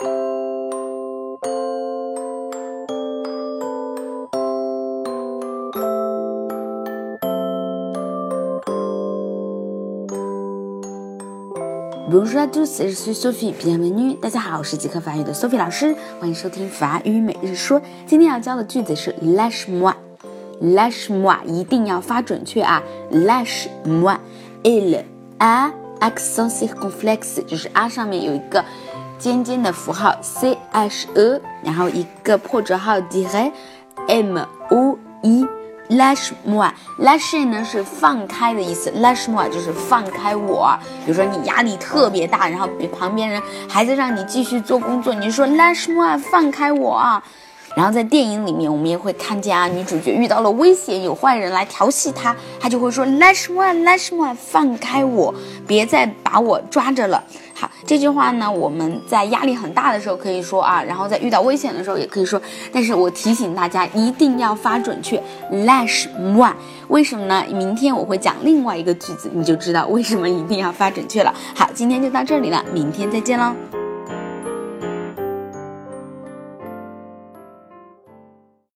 Bonjour à tous, je suis Sophie. Bienvenue. 大家好，我是即刻法语的 Sophie 老师，欢迎收听法语每日说。今天要教的句子是 lâche-moi。lâche-moi 一定要发准确啊，lâche-moi。il a accent circonflexe，就是 a 上面有一个尖尖的符号 c h e，然后一个破折号 d r m o e l a s h m o i l a s h 呢是放开的意思 l a s h m o i 就是放开我。比如说你压力特别大，然后比旁边人还在让你继续做工作，你说 l a s h m o i 放开我啊。然后在电影里面，我们也会看见啊，女主角遇到了危险，有坏人来调戏她，她就会说 lâche moi，lâche moi，放开我，别再把我抓着了。好，这句话呢，我们在压力很大的时候可以说啊，然后在遇到危险的时候也可以说。但是我提醒大家一定要发准确，lâche moi。为什么呢？明天我会讲另外一个句子，你就知道为什么一定要发准确了。好，今天就到这里了，明天再见喽。